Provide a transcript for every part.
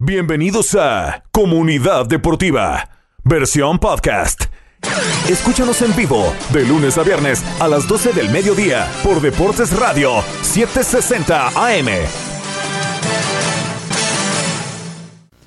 Bienvenidos a Comunidad Deportiva, versión podcast. Escúchanos en vivo de lunes a viernes a las 12 del mediodía por Deportes Radio 760 AM.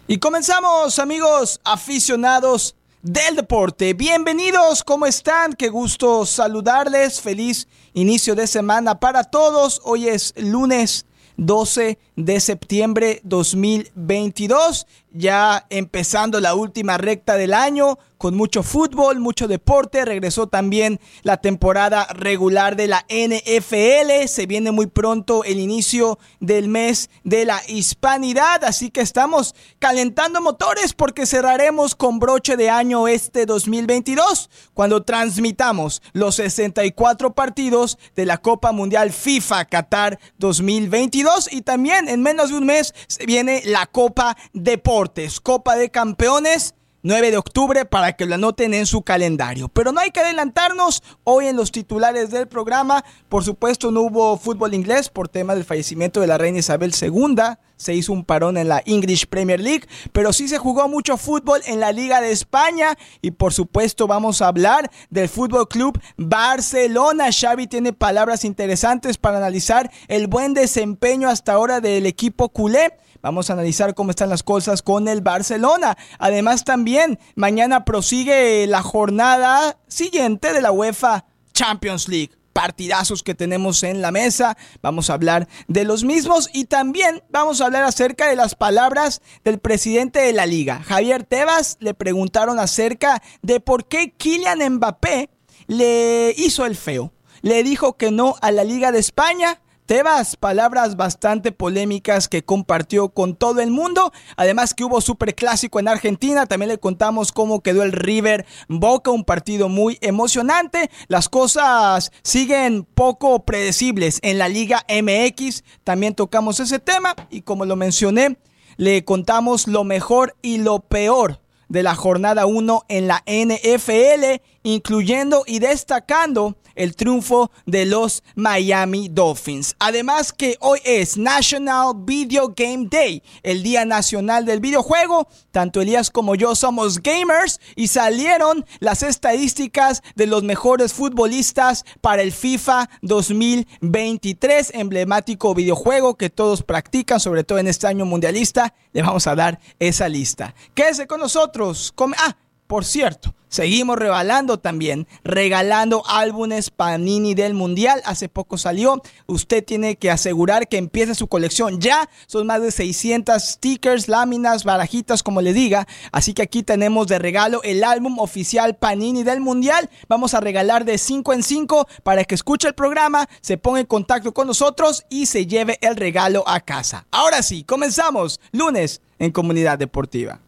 Y comenzamos, amigos aficionados del deporte. Bienvenidos, ¿cómo están? Qué gusto saludarles. Feliz inicio de semana para todos. Hoy es lunes 12 de septiembre 2022, ya empezando la última recta del año con mucho fútbol, mucho deporte. Regresó también la temporada regular de la NFL. Se viene muy pronto el inicio del mes de la hispanidad. Así que estamos calentando motores porque cerraremos con broche de año este 2022 cuando transmitamos los 64 partidos de la Copa Mundial FIFA Qatar 2022. Y también en menos de un mes se viene la Copa Deportes, Copa de Campeones 9 de octubre para que lo anoten en su calendario. Pero no hay que adelantarnos hoy en los titulares del programa. Por supuesto no hubo fútbol inglés por tema del fallecimiento de la reina Isabel II. Se hizo un parón en la English Premier League, pero sí se jugó mucho fútbol en la Liga de España y por supuesto vamos a hablar del Fútbol Club Barcelona. Xavi tiene palabras interesantes para analizar el buen desempeño hasta ahora del equipo culé. Vamos a analizar cómo están las cosas con el Barcelona. Además también mañana prosigue la jornada siguiente de la UEFA Champions League partidazos que tenemos en la mesa. Vamos a hablar de los mismos y también vamos a hablar acerca de las palabras del presidente de la liga. Javier Tebas le preguntaron acerca de por qué Kylian Mbappé le hizo el feo. Le dijo que no a la Liga de España Tebas, palabras bastante polémicas que compartió con todo el mundo. Además que hubo superclásico en Argentina. También le contamos cómo quedó el River Boca, un partido muy emocionante. Las cosas siguen poco predecibles en la Liga MX. También tocamos ese tema y como lo mencioné, le contamos lo mejor y lo peor de la jornada 1 en la NFL, incluyendo y destacando el triunfo de los Miami Dolphins. Además que hoy es National Video Game Day, el Día Nacional del Videojuego. Tanto Elías como yo somos gamers y salieron las estadísticas de los mejores futbolistas para el FIFA 2023, emblemático videojuego que todos practican, sobre todo en este año mundialista. Le vamos a dar esa lista. Quédese con nosotros. ah, por cierto, seguimos regalando también, regalando álbumes Panini del Mundial. Hace poco salió. Usted tiene que asegurar que empiece su colección ya. Son más de 600 stickers, láminas, barajitas, como le diga. Así que aquí tenemos de regalo el álbum oficial Panini del Mundial. Vamos a regalar de 5 en 5 para que escuche el programa, se ponga en contacto con nosotros y se lleve el regalo a casa. Ahora sí, comenzamos. Lunes en Comunidad Deportiva.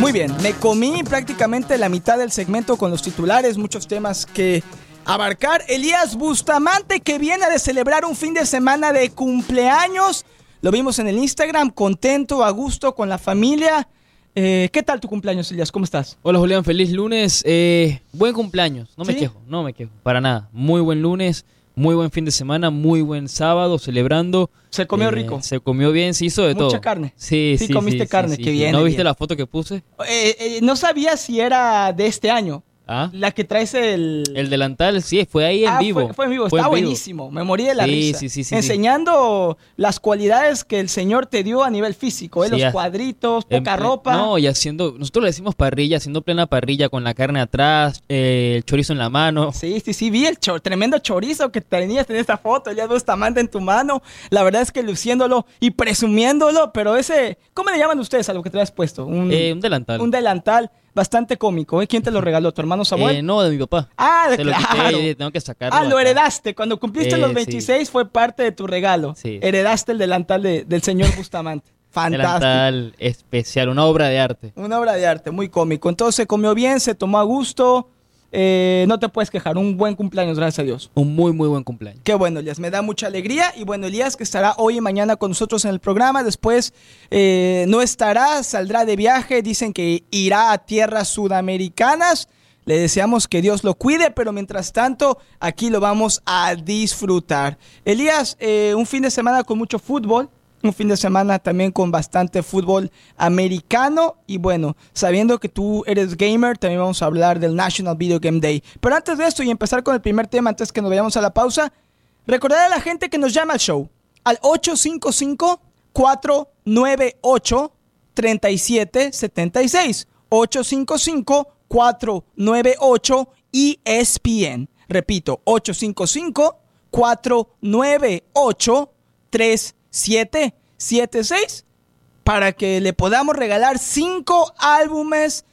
Muy bien, me comí prácticamente la mitad del segmento con los titulares, muchos temas que abarcar. Elías Bustamante que viene de celebrar un fin de semana de cumpleaños. Lo vimos en el Instagram, contento, a gusto con la familia. Eh, ¿Qué tal tu cumpleaños, Elías? ¿Cómo estás? Hola, Julián. Feliz lunes. Eh, buen cumpleaños. No me quejo, no me quejo. Para nada. Muy buen lunes. Muy buen fin de semana, muy buen sábado, celebrando. Se comió eh, rico. Se comió bien, se hizo de todo. Mucha carne. Sí, sí. Sí, comiste carne, qué bien. ¿No viste la foto que puse? Eh, no sabía si era de este año. ¿Ah? La que traes el... El delantal, sí, fue ahí en ah, vivo. Fue, en vivo, está buenísimo, me morí de la risa. Sí, sí, sí, Enseñando las cualidades que el Señor te dio a nivel físico, ¿eh? los cuadritos, poca ropa. No, y haciendo, nosotros le decimos parrilla, haciendo plena parrilla con la carne atrás, eh, el chorizo en la mano. Sí, sí, sí, vi el tremendo chorizo que tenías en esta foto, ya dos tamantes en tu mano. La verdad es que luciéndolo y presumiéndolo, pero ese, ¿cómo le llaman ustedes a lo que te has puesto? Un, eh, un delantal. Un delantal bastante cómico. ¿eh? ¿Quién te lo regaló? ¿Tu hermano Samuel? Eh, no, de mi papá. Ah, de claro. tengo que sacarlo. Ah, lo heredaste. Cuando cumpliste los 26 eh, fue parte de tu regalo. Sí. Heredaste el delantal del señor Bustamante. Fantástico. Delantal especial, una obra de arte. Una obra de arte, muy cómico. Entonces se comió bien, se tomó a gusto. Eh, no te puedes quejar. Un buen cumpleaños, gracias a Dios. Un muy, muy buen cumpleaños. Qué bueno, Elías. Me da mucha alegría. Y bueno, Elías, que estará hoy y mañana con nosotros en el programa. Después eh, no estará, saldrá de viaje. Dicen que irá a tierras sudamericanas. Le deseamos que Dios lo cuide, pero mientras tanto, aquí lo vamos a disfrutar. Elías, eh, un fin de semana con mucho fútbol, un fin de semana también con bastante fútbol americano. Y bueno, sabiendo que tú eres gamer, también vamos a hablar del National Video Game Day. Pero antes de esto y empezar con el primer tema, antes que nos vayamos a la pausa, recordar a la gente que nos llama al show al 855 498 3776 855 498 ESPN. Repito, 855 498 3776 para que le podamos regalar cinco álbumes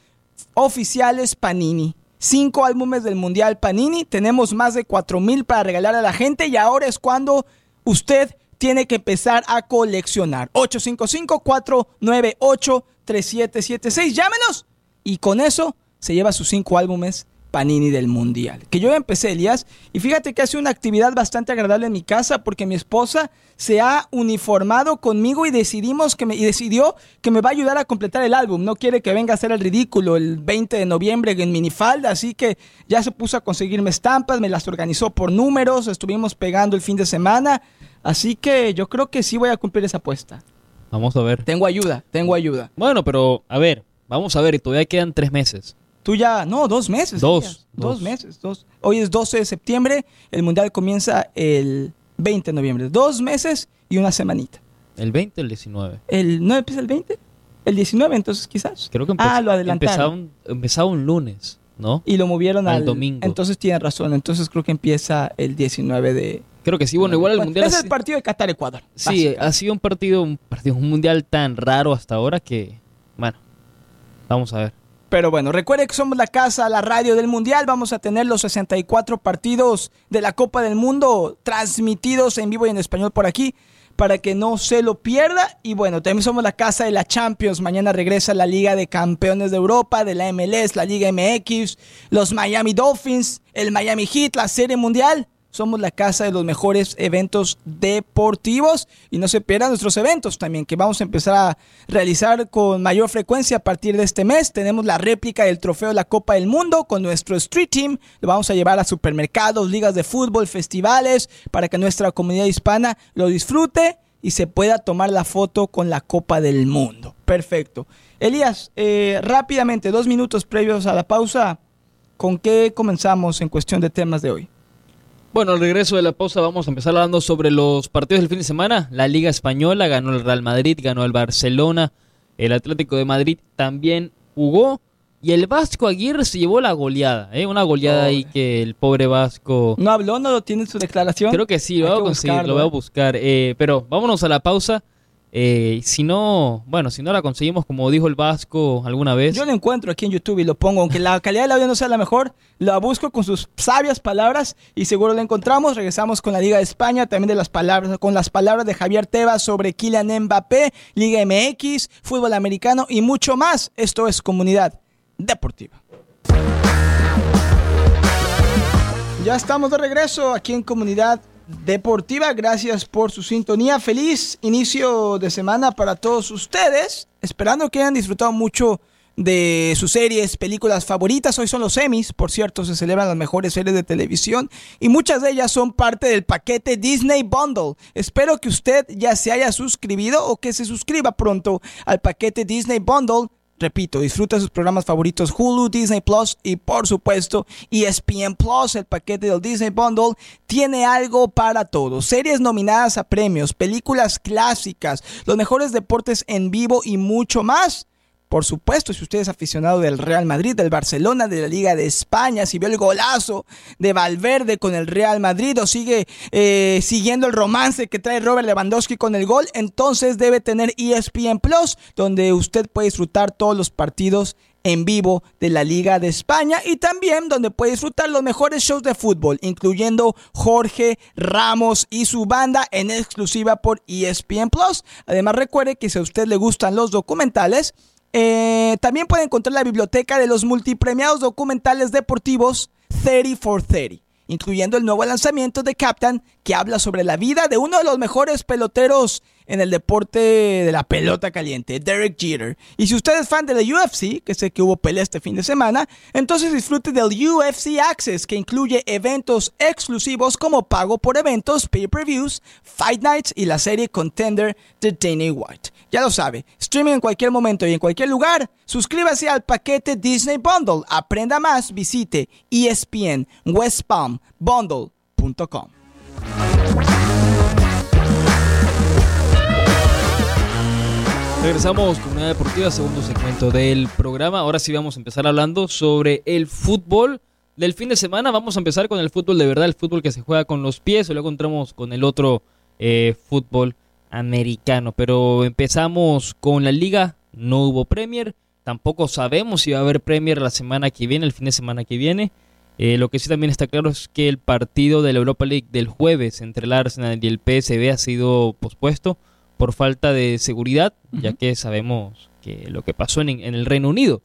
oficiales Panini. Cinco álbumes del Mundial Panini. Tenemos más de cuatro mil para regalar a la gente y ahora es cuando usted tiene que empezar a coleccionar. 855-498-3776. Llámenos. Y con eso se lleva sus cinco álbumes Panini del Mundial. Que yo empecé, Elías, y fíjate que hace una actividad bastante agradable en mi casa porque mi esposa se ha uniformado conmigo y decidimos que me, y decidió que me va a ayudar a completar el álbum. No quiere que venga a hacer el ridículo el 20 de noviembre en minifalda, así que ya se puso a conseguirme estampas, me las organizó por números, estuvimos pegando el fin de semana, así que yo creo que sí voy a cumplir esa apuesta. Vamos a ver. Tengo ayuda, tengo ayuda. Bueno, pero a ver, vamos a ver, todavía quedan tres meses. Tú ya, no, dos meses. Dos, dos. dos meses. Dos. Hoy es 12 de septiembre, el Mundial comienza el 20 de noviembre. Dos meses y una semanita. ¿El 20 o el 19? El, ¿No empieza el 20? El 19 entonces quizás. Creo que Ah, empe- lo adelantaron. Empezaba un, empezaba un lunes, ¿no? Y lo movieron Al al, domingo. Entonces tienen razón. Entonces creo que empieza el 19 de... Creo que sí. Bueno, igual el Bueno, mundial. Es el partido de Qatar-Ecuador. sí, ha sido un partido, un partido, un mundial tan raro hasta ahora que, bueno, vamos a ver. Pero bueno, recuerde que somos la casa, la radio del Mundial. Vamos a tener los 64 partidos de la Copa del Mundo transmitidos en vivo y en español por aquí para que no se lo pierda. Y bueno, también somos la casa de la Champions. Mañana regresa la Liga de Campeones de Europa, de la MLS, la Liga MX, los Miami Dolphins, el Miami Heat, la Serie Mundial. Somos la casa de los mejores eventos deportivos y no se pierdan nuestros eventos también que vamos a empezar a realizar con mayor frecuencia a partir de este mes. Tenemos la réplica del trofeo de la Copa del Mundo con nuestro Street Team. Lo vamos a llevar a supermercados, ligas de fútbol, festivales para que nuestra comunidad hispana lo disfrute y se pueda tomar la foto con la Copa del Mundo. Perfecto. Elías, eh, rápidamente, dos minutos previos a la pausa, ¿con qué comenzamos en cuestión de temas de hoy? Bueno, al regreso de la pausa vamos a empezar hablando sobre los partidos del fin de semana. La Liga Española ganó el Real Madrid, ganó el Barcelona, el Atlético de Madrid también jugó y el Vasco Aguirre se llevó la goleada, ¿eh? una goleada ahí que el pobre Vasco... ¿No habló? ¿No lo tiene en su declaración? Creo que sí, lo voy a conseguir, buscarlo, lo voy a ¿eh? buscar. eh, pero vámonos a la pausa. Eh, si no, bueno, si no la conseguimos, como dijo el Vasco alguna vez, Yo lo encuentro aquí en YouTube y lo pongo, aunque la calidad del audio no sea la mejor, la busco con sus sabias palabras y seguro la encontramos. Regresamos con la Liga de España, también de las palabras, con las palabras de Javier Tebas sobre Kylian Mbappé, Liga MX, fútbol americano y mucho más. Esto es Comunidad Deportiva. Ya estamos de regreso aquí en Comunidad Deportiva. Gracias por su sintonía. Feliz inicio de semana para todos ustedes. Esperando que hayan disfrutado mucho de sus series, películas favoritas. Hoy son los Emmys, por cierto, se celebran las mejores series de televisión y muchas de ellas son parte del paquete Disney Bundle. Espero que usted ya se haya suscribido o que se suscriba pronto al paquete Disney Bundle. Repito, disfruta sus programas favoritos Hulu, Disney Plus y por supuesto ESPN Plus, el paquete del Disney Bundle, tiene algo para todos. Series nominadas a premios, películas clásicas, los mejores deportes en vivo y mucho más. Por supuesto, si usted es aficionado del Real Madrid, del Barcelona, de la Liga de España, si vio el golazo de Valverde con el Real Madrid o sigue eh, siguiendo el romance que trae Robert Lewandowski con el gol, entonces debe tener ESPN Plus, donde usted puede disfrutar todos los partidos en vivo de la Liga de España y también donde puede disfrutar los mejores shows de fútbol, incluyendo Jorge Ramos y su banda en exclusiva por ESPN Plus. Además, recuerde que si a usted le gustan los documentales, eh, también puede encontrar la biblioteca de los multipremiados documentales deportivos 30 for 30, incluyendo el nuevo lanzamiento de Captain que habla sobre la vida de uno de los mejores peloteros en el deporte de la pelota caliente, Derek Jeter. Y si usted es fan de la UFC, que sé que hubo pelea este fin de semana, entonces disfrute del UFC Access, que incluye eventos exclusivos como pago por eventos, pay-per-views, fight nights y la serie Contender de Danny White. Ya lo sabe, streaming en cualquier momento y en cualquier lugar. Suscríbase al paquete Disney Bundle. Aprenda más, visite ESPN West. Regresamos con una deportiva, segundo segmento del programa. Ahora sí vamos a empezar hablando sobre el fútbol del fin de semana. Vamos a empezar con el fútbol de verdad, el fútbol que se juega con los pies. Y luego entramos con el otro eh, fútbol americano. Pero empezamos con la liga. No hubo Premier. Tampoco sabemos si va a haber Premier la semana que viene, el fin de semana que viene. Eh, lo que sí también está claro es que el partido de la Europa League del jueves entre el Arsenal y el PSV ha sido pospuesto por falta de seguridad, ya que sabemos que lo que pasó en, en, el Reino Unido.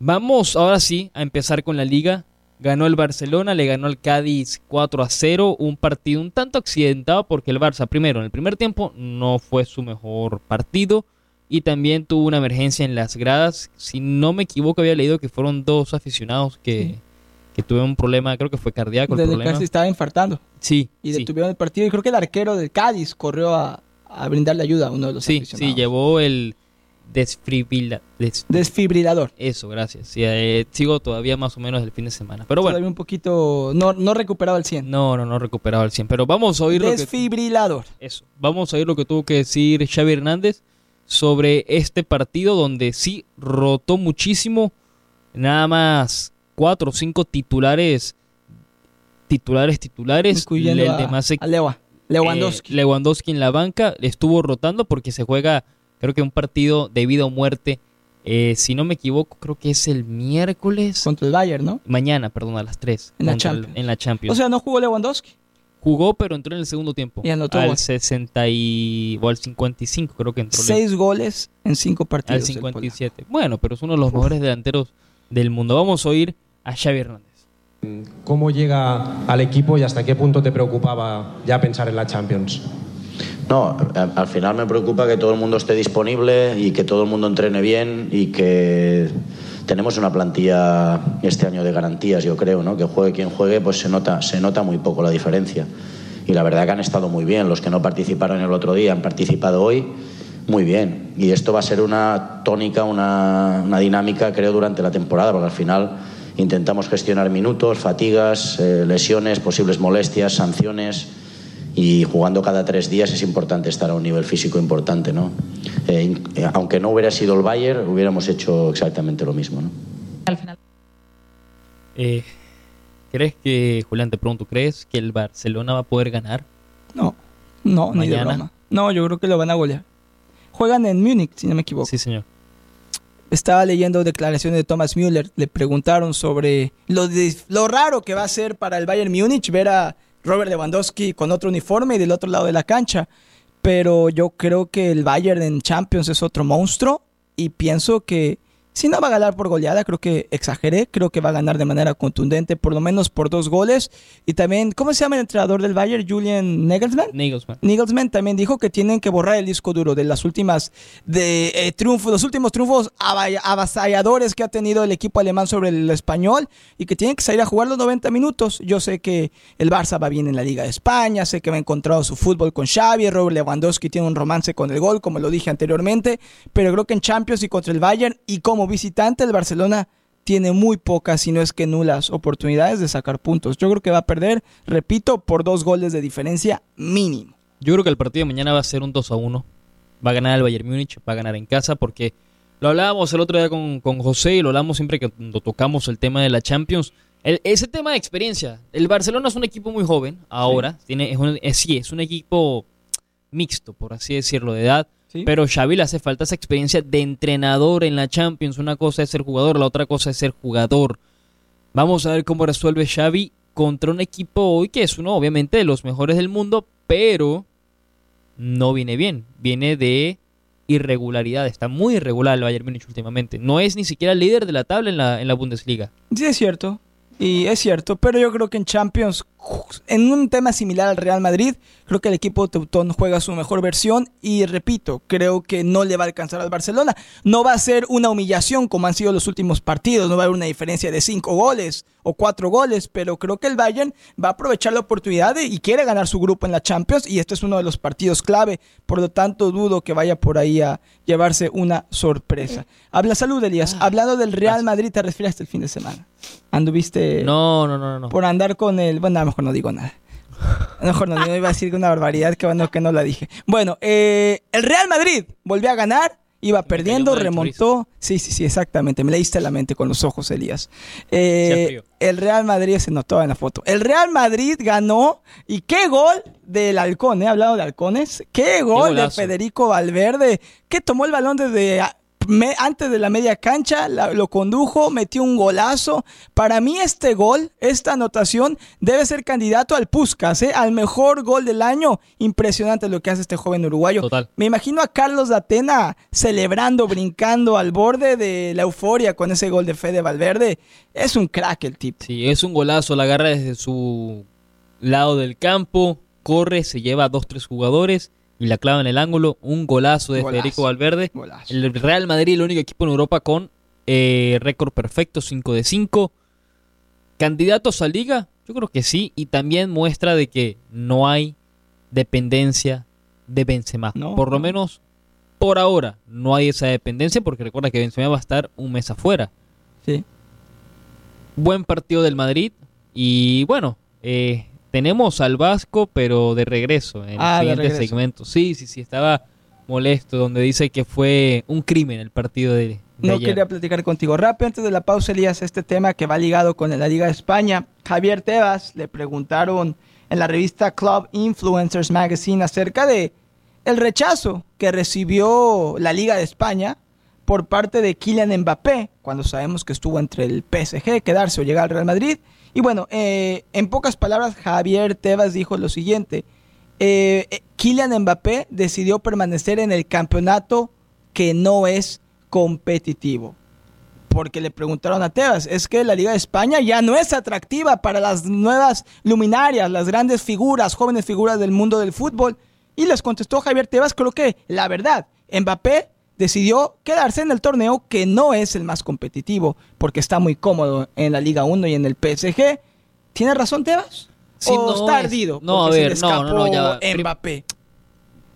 Vamos ahora sí a empezar con la liga. Ganó el Barcelona, le ganó al Cádiz 4 a 0, un partido un tanto accidentado porque el Barça primero en el primer tiempo no fue su mejor partido y también tuvo una emergencia en las gradas. Si no me equivoco había leído que fueron dos aficionados que... Sí que tuvieron un problema, creo que fue cardíaco. El problema. casi estaba infartando. Sí. Y detuvieron el partido. Y creo que el arquero del Cádiz corrió a, a brindarle ayuda a uno de los Sí, sí, llevó el desfibrila, des, desfibrilador. Eso, gracias. Sí, eh, sigo todavía más o menos el fin de semana. Pero bueno. Todavía un poquito, no, no recuperado al 100. No, no, no recuperado al 100. Pero vamos a oír Desfibrilador. Lo que, eso. Vamos a oír lo que tuvo que decir Xavi Hernández sobre este partido donde sí rotó muchísimo. Nada más cuatro o cinco titulares, titulares, titulares. Incluyendo el a, a Lewa. Lewandowski. Eh, Lewandowski en la banca estuvo rotando porque se juega, creo que un partido de vida o muerte. Eh, si no me equivoco, creo que es el miércoles. Contra el Bayern, ¿no? Mañana, perdón, a las 3. En la Champions. El, en la Champions. O sea, no jugó Lewandowski. Jugó, pero entró en el segundo tiempo. Y anotó. Al 60 y, o al 55 creo que entró. Seis goles en cinco partidos. Al 57. Bueno, pero es uno de los mejores delanteros del mundo. Vamos a oír a Xavi Hernández. ¿Cómo llega al equipo y hasta qué punto te preocupaba ya pensar en la Champions? No, al final me preocupa que todo el mundo esté disponible y que todo el mundo entrene bien y que tenemos una plantilla este año de garantías, yo creo, ¿no? Que juegue quien juegue, pues se nota, se nota muy poco la diferencia. Y la verdad que han estado muy bien. Los que no participaron el otro día han participado hoy muy bien. Y esto va a ser una tónica, una, una dinámica, creo, durante la temporada, porque al final intentamos gestionar minutos, fatigas, eh, lesiones, posibles molestias, sanciones y jugando cada tres días es importante estar a un nivel físico importante, ¿no? Eh, aunque no hubiera sido el Bayern, hubiéramos hecho exactamente lo mismo, ¿no? Al final. Eh, ¿Crees que, Julián, te pregunto, ¿crees que el Barcelona va a poder ganar? No, no, ni de broma. No, yo creo que lo van a golear. Juegan en Múnich, si no me equivoco. Sí, señor estaba leyendo declaraciones de Thomas Müller, le preguntaron sobre lo, raro que va a ser para el Bayern Múnich ver a Robert Lewandowski con otro uniforme y del otro lado de la cancha. Pero yo creo que el Bayern en Champions es otro monstruo y pienso que si no va a ganar por goleada, creo que exageré, creo que va a ganar de manera contundente, por lo menos por dos goles. Y también, ¿cómo se llama el entrenador del Bayern? Julian Nagelsmann. Nagelsmann. Nagelsmann también dijo que tienen que borrar el disco duro de las últimas de eh, triunfos, los últimos triunfos avasalladores que ha tenido el equipo alemán sobre el español y que tienen que salir a jugar los 90 minutos. Yo sé que el Barça va bien en la Liga de España, sé que va encontrado su fútbol con Xavi, Robert Lewandowski tiene un romance con el gol, como lo dije anteriormente, pero creo que en Champions y contra el Bayern y como visitante el Barcelona tiene muy pocas, si no es que nulas, oportunidades de sacar puntos. Yo creo que va a perder, repito, por dos goles de diferencia mínimo. Yo creo que el partido de mañana va a ser un 2 a 1. Va a ganar el Bayern Múnich, va a ganar en casa porque lo hablábamos el otro día con, con José y lo hablamos siempre que cuando tocamos el tema de la Champions. ese tema de experiencia. El Barcelona es un equipo muy joven ahora. Sí. Tiene, es sí, es un equipo mixto, por así decirlo, de edad ¿Sí? Pero Xavi le hace falta esa experiencia de entrenador en la Champions. Una cosa es ser jugador, la otra cosa es ser jugador. Vamos a ver cómo resuelve Xavi contra un equipo hoy que es uno obviamente de los mejores del mundo, pero no viene bien. Viene de irregularidad. Está muy irregular el Bayern Múnich últimamente. No es ni siquiera el líder de la tabla en la, en la Bundesliga. Sí, es cierto. Y es cierto, pero yo creo que en Champions, en un tema similar al Real Madrid, creo que el equipo teutón juega su mejor versión y repito, creo que no le va a alcanzar al Barcelona. No va a ser una humillación como han sido los últimos partidos, no va a haber una diferencia de cinco goles o cuatro goles, pero creo que el Bayern va a aprovechar la oportunidad y quiere ganar su grupo en la Champions y este es uno de los partidos clave, por lo tanto dudo que vaya por ahí a llevarse una sorpresa. Habla salud, Elías. Ah, Hablando del Real Madrid, te refieres el fin de semana. Anduviste No, no, no, no. por andar con el... Bueno, mejor no digo nada. A lo mejor no, no iba a decir una barbaridad, que bueno que no la dije. Bueno, eh, el Real Madrid volvió a ganar, iba perdiendo, remontó. Sí, sí, sí, exactamente. Me leíste la mente con los ojos, Elías. Eh, el Real Madrid se notó en la foto. El Real Madrid ganó y qué gol del halcón, ¿eh? Hablado de halcones. Qué gol de. Federico Valverde, que tomó el balón desde me- antes de la media cancha, la- lo condujo, metió un golazo. Para mí este gol, esta anotación, debe ser candidato al Puskas, ¿eh? al mejor gol del año. Impresionante lo que hace este joven uruguayo. Total. Me imagino a Carlos de Atena celebrando, brincando al borde de la euforia con ese gol de Fede Valverde. Es un crack el tipo. Sí, es un golazo, la agarra desde su lado del campo, corre, se lleva a dos, tres jugadores y la clava en el ángulo. Un golazo de Golazo. Federico Valverde. Golazo. El Real Madrid, el único equipo en Europa con eh, récord perfecto, 5 de 5. ¿Candidatos a liga? Yo creo que sí. Y también muestra de que no hay dependencia de Benzema. No, por lo no. menos por ahora no hay esa dependencia porque recuerda que Benzema va a estar un mes afuera. Sí. Buen partido del Madrid. Y bueno, eh, tenemos al Vasco, pero de regreso en el Ah, siguiente regreso. segmento. Sí, sí, sí, estaba molesto, donde dice que fue un crimen el partido de, de No ayer. quería platicar contigo. Rápido, antes de la pausa, Elías, este tema que va ligado con la Liga de España. Javier Tebas le preguntaron en la revista Club Influencers Magazine acerca de el rechazo que recibió la Liga de España por parte de Kylian Mbappé, cuando sabemos que estuvo entre el PSG, quedarse o llegar al Real Madrid. Y bueno, eh, en pocas palabras, Javier Tebas dijo lo siguiente. Eh, eh, Kylian Mbappé decidió permanecer en el campeonato que no es competitivo. Porque le preguntaron a Tebas, es que la Liga de España ya no es atractiva para las nuevas luminarias, las grandes figuras, jóvenes figuras del mundo del fútbol. Y les contestó Javier Tebas, creo que la verdad, Mbappé decidió quedarse en el torneo que no es el más competitivo, porque está muy cómodo en la Liga 1 y en el PSG. ¿Tiene razón Tebas? Sí, ¿O no está es- ardido? no, a ver, se no, no, no, ya va. Mbappé.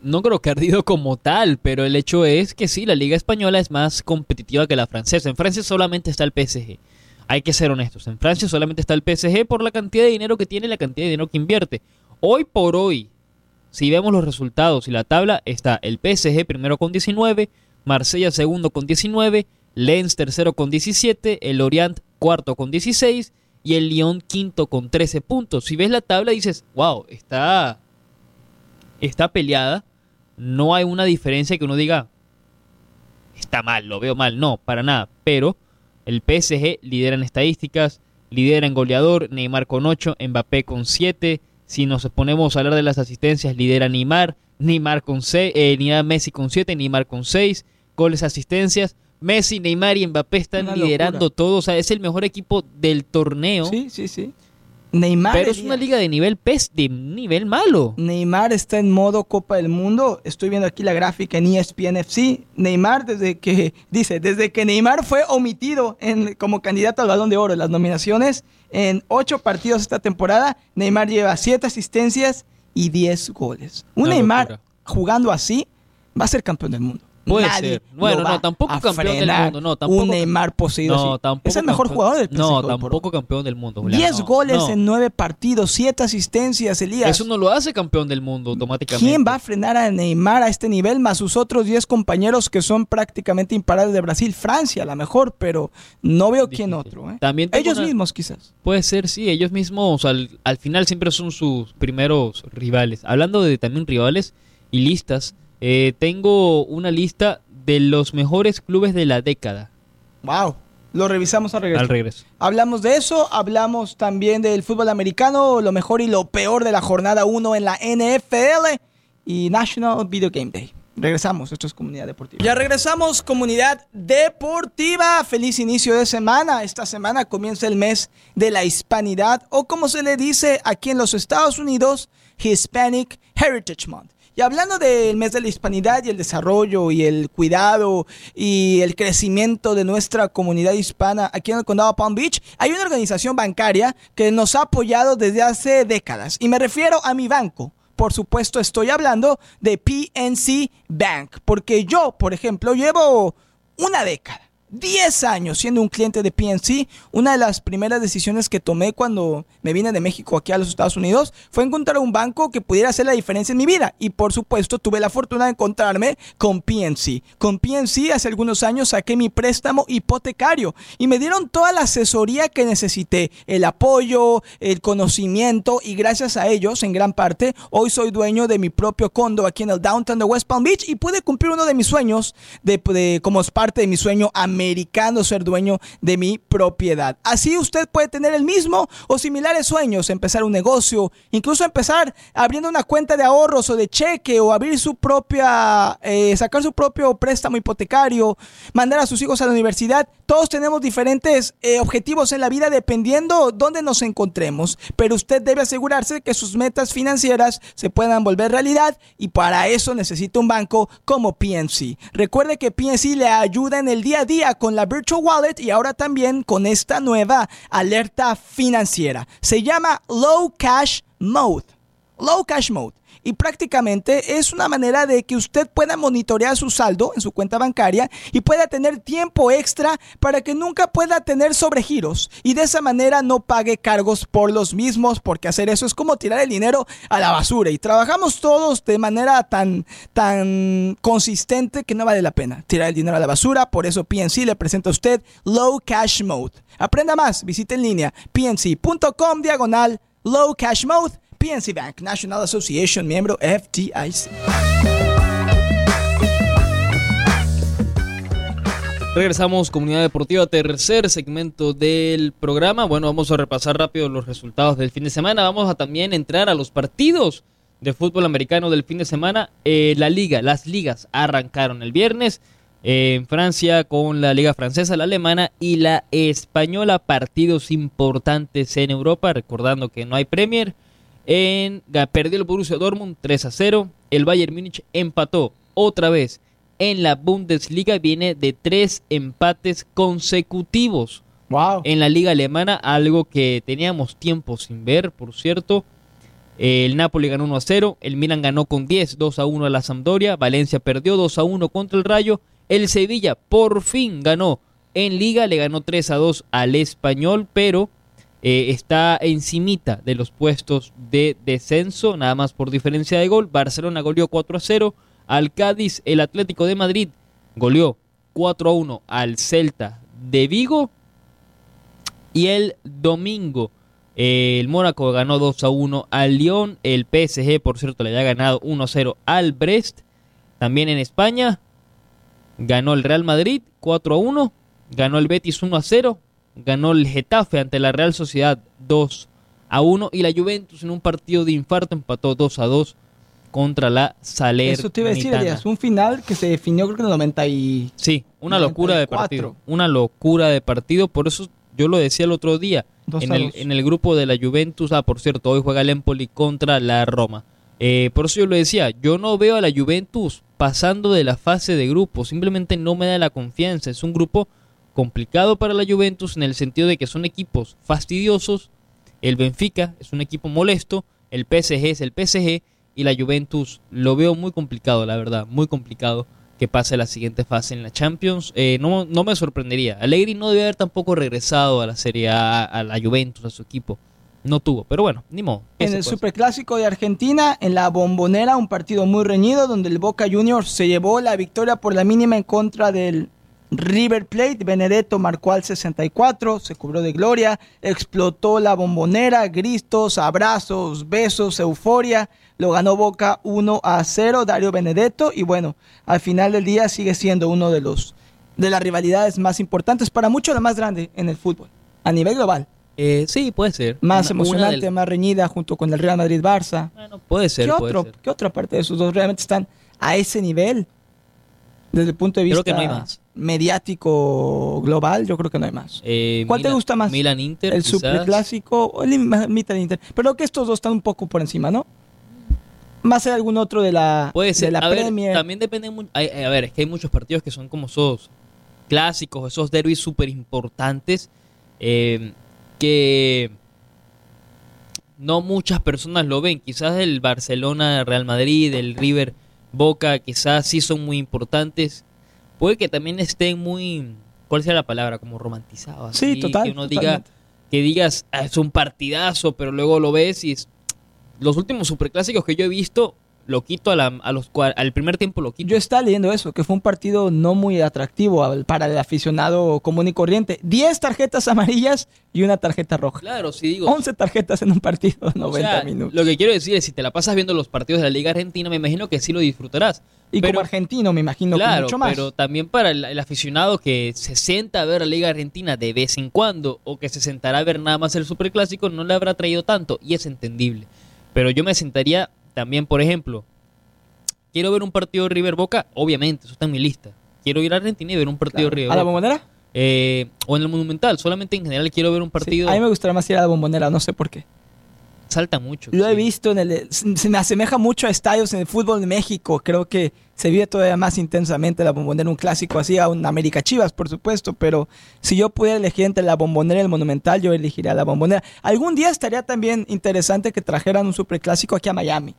No creo que ardido como tal, pero el hecho es que sí, la liga española es más competitiva que la francesa. En Francia solamente está el PSG. Hay que ser honestos. En Francia solamente está el PSG por la cantidad de dinero que tiene y la cantidad de dinero que invierte. Hoy por hoy, si vemos los resultados y la tabla, está el PSG primero con 19, Marsella segundo con 19, Lens tercero con 17, el Orient cuarto con 16 y el Lyon quinto con 13 puntos. Si ves la tabla dices, wow, está, está peleada. No hay una diferencia que uno diga, está mal, lo veo mal. No, para nada. Pero el PSG lidera en estadísticas, lidera en goleador, Neymar con 8, Mbappé con 7. Si nos ponemos a hablar de las asistencias, lidera Neymar, Neymar con 6, eh, Messi con 7, Neymar con 6, goles, asistencias. Messi, Neymar y Mbappé están Una liderando locura. todo. O sea, es el mejor equipo del torneo. Sí, sí, sí. Neymar. pero es una liga de nivel pes, de nivel malo. Neymar está en modo Copa del Mundo. Estoy viendo aquí la gráfica en ESPN FC. Neymar, desde que, dice, desde que Neymar fue omitido en, como candidato al Balón de Oro en las nominaciones, en ocho partidos esta temporada, Neymar lleva siete asistencias y 10 goles. Un Una Neymar locura. jugando así va a ser campeón del mundo. Puede Nadie ser. Bueno, no, tampoco campeón del mundo, no, tampoco un Neymar poseído No, tampoco. Es el mejor campeón- jugador del PSG. No, tampoco campeón del mundo. Julián, 10 no, goles no. en 9 partidos, 7 asistencias, Elías. Eso no lo hace campeón del mundo automáticamente. ¿Quién va a frenar a Neymar a este nivel más sus otros 10 compañeros que son prácticamente imparables de Brasil? Francia, a lo mejor, pero no veo quién otro. ¿eh? También Ellos una- mismos, quizás. Puede ser, sí, ellos mismos al, al final siempre son sus primeros rivales. Hablando de también rivales y listas, eh, tengo una lista de los mejores clubes de la década Wow. Lo revisamos al regreso. al regreso. Hablamos de eso, hablamos también del fútbol americano, lo mejor y lo peor de la jornada 1 en la NFL y National Video Game Day. Regresamos, esto es Comunidad Deportiva. Ya regresamos, Comunidad Deportiva. Feliz inicio de semana. Esta semana comienza el mes de la hispanidad o como se le dice aquí en los Estados Unidos, Hispanic Heritage Month. Y hablando del mes de la hispanidad y el desarrollo y el cuidado y el crecimiento de nuestra comunidad hispana aquí en el condado de Palm Beach, hay una organización bancaria que nos ha apoyado desde hace décadas. Y me refiero a mi banco. Por supuesto, estoy hablando de PNC Bank, porque yo, por ejemplo, llevo una década 10 años siendo un cliente de PNC, una de las primeras decisiones que tomé cuando me vine de México aquí a los Estados Unidos fue encontrar un banco que pudiera hacer la diferencia en mi vida. Y por supuesto tuve la fortuna de encontrarme con PNC. Con PNC hace algunos años saqué mi préstamo hipotecario y me dieron toda la asesoría que necesité, el apoyo, el conocimiento y gracias a ellos, en gran parte, hoy soy dueño de mi propio condo aquí en el downtown de West Palm Beach y pude cumplir uno de mis sueños, de, como es parte de mi sueño americano americano ser dueño de mi propiedad. Así usted puede tener el mismo o similares sueños, empezar un negocio, incluso empezar abriendo una cuenta de ahorros o de cheque o abrir su propia, eh, sacar su propio préstamo hipotecario, mandar a sus hijos a la universidad. Todos tenemos diferentes eh, objetivos en la vida dependiendo dónde nos encontremos, pero usted debe asegurarse que sus metas financieras se puedan volver realidad y para eso necesita un banco como PNC. Recuerde que PNC le ayuda en el día a día con la Virtual Wallet y ahora también con esta nueva alerta financiera. Se llama Low Cash Mode. Low Cash Mode y prácticamente es una manera de que usted pueda monitorear su saldo en su cuenta bancaria y pueda tener tiempo extra para que nunca pueda tener sobregiros y de esa manera no pague cargos por los mismos porque hacer eso es como tirar el dinero a la basura y trabajamos todos de manera tan tan consistente que no vale la pena tirar el dinero a la basura, por eso PNC le presenta a usted Low Cash Mode. Aprenda más, visite en línea pnc.com diagonal Low Cash Mode PNC Bank, National Association, miembro FDIC. Regresamos, comunidad deportiva, tercer segmento del programa. Bueno, vamos a repasar rápido los resultados del fin de semana. Vamos a también entrar a los partidos de fútbol americano del fin de semana. Eh, la liga, las ligas arrancaron el viernes. Eh, en Francia con la liga francesa, la alemana y la española. Partidos importantes en Europa, recordando que no hay Premier. En, perdió el Borussia Dortmund 3 a 0. El Bayern Múnich empató otra vez en la Bundesliga. Viene de tres empates consecutivos. Wow. En la liga alemana, algo que teníamos tiempo sin ver, por cierto. El Napoli ganó 1 a 0. El Milan ganó con 10, 2 a 1 a la Sampdoria. Valencia perdió 2 a 1 contra el Rayo. El Sevilla por fin ganó en liga. Le ganó 3 a 2 al Español, pero eh, está encimita de los puestos de descenso, nada más por diferencia de gol. Barcelona goleó 4 a 0 al Cádiz, el Atlético de Madrid goleó 4 a 1 al Celta de Vigo. Y el domingo eh, el Mónaco ganó 2 a 1 al Lyon. El PSG, por cierto, le había ganado 1 a 0 al Brest. También en España ganó el Real Madrid 4 a 1. Ganó el Betis 1 a 0 ganó el Getafe ante la Real Sociedad 2 a 1 y la Juventus en un partido de infarto empató 2 a 2 contra la Salernitana. Eso te iba a decir, Díaz, un final que se definió creo que en el 90 y... Sí, una locura de partido, una locura de partido, por eso yo lo decía el otro día en el, en el, grupo de la Juventus, ah, por cierto, hoy juega el Empoli contra la Roma. Eh, por eso yo lo decía, yo no veo a la Juventus pasando de la fase de grupo, simplemente no me da la confianza, es un grupo complicado para la Juventus en el sentido de que son equipos fastidiosos. El Benfica es un equipo molesto, el PSG es el PSG y la Juventus lo veo muy complicado, la verdad, muy complicado que pase la siguiente fase en la Champions. Eh, no, no, me sorprendería. Allegri no debe haber tampoco regresado a la Serie A, a la Juventus, a su equipo. No tuvo, pero bueno, ni modo. En el Superclásico de Argentina, en la Bombonera, un partido muy reñido donde el Boca Juniors se llevó la victoria por la mínima en contra del River Plate, Benedetto marcó al 64, se cubrió de gloria, explotó la bombonera, gritos, abrazos, besos, euforia, lo ganó Boca 1 a 0, Dario Benedetto, y bueno, al final del día sigue siendo uno de los de las rivalidades más importantes, para muchos la más grande en el fútbol, a nivel global. Eh, sí, puede ser. Más emocionante, más reñida junto con el Real Madrid-Barça. Bueno, puede ser. ¿Qué, otro, ¿Qué otra parte de esos dos realmente están a ese nivel. Desde el punto de vista Creo que no hay más. Mediático global, yo creo que no hay más. Eh, ¿Cuál te gusta más? Milan Inter. el superclásico o el Milan Inter. Pero que estos dos están un poco por encima, ¿no? Más de algún otro de la, Puede ser. de la a ver, Premier. también depende hay- A ver, es que hay muchos partidos que son como esos clásicos, esos derbis súper importantes eh, que no muchas personas lo ven. Quizás el Barcelona, Real Madrid, el River, Boca, quizás sí son muy importantes. Puede que también estén muy, ¿cuál sea la palabra? Como romantizados. Sí, total, Que uno diga, que digas, "Ah, es un partidazo, pero luego lo ves y es... Los últimos superclásicos que yo he visto, lo quito a, la- a los al primer tiempo lo quito. Yo estaba leyendo eso, que fue un partido no muy atractivo para el aficionado común y corriente. 10 tarjetas amarillas y una tarjeta roja. Claro, si digo... 11 tarjetas en un partido de o 90 sea, minutos. Lo que quiero decir es, si te la pasas viendo los partidos de la Liga Argentina, me imagino que sí lo disfrutarás. y pero- como argentino, me imagino que claro, mucho más. pero también para el, el aficionado que se sienta a ver la Liga Argentina de vez en cuando o que se sentará a ver nada más el Superclásico, no le habrá traído tanto y es entendible. Pero yo me sentaría también, por ejemplo, quiero ver un partido River Boca, obviamente, eso está en mi lista. Quiero ir a Argentina y ver un partido Claro. River ¿A la Boca. bombonera? Eh, o en el Monumental, solamente en general quiero ver un Sí, partido. a mí me gustaría más ir a la bombonera, no sé por qué. Salta mucho. Lo he visto en el... Se me asemeja mucho a estadios en el fútbol de México. Creo que se vive todavía más intensamente la bombonera, un clásico así, a un América Chivas, por supuesto. Pero si yo pudiera elegir entre la bombonera y el monumental, yo elegiría la bombonera. Algún día estaría también interesante que trajeran un superclásico aquí a Miami.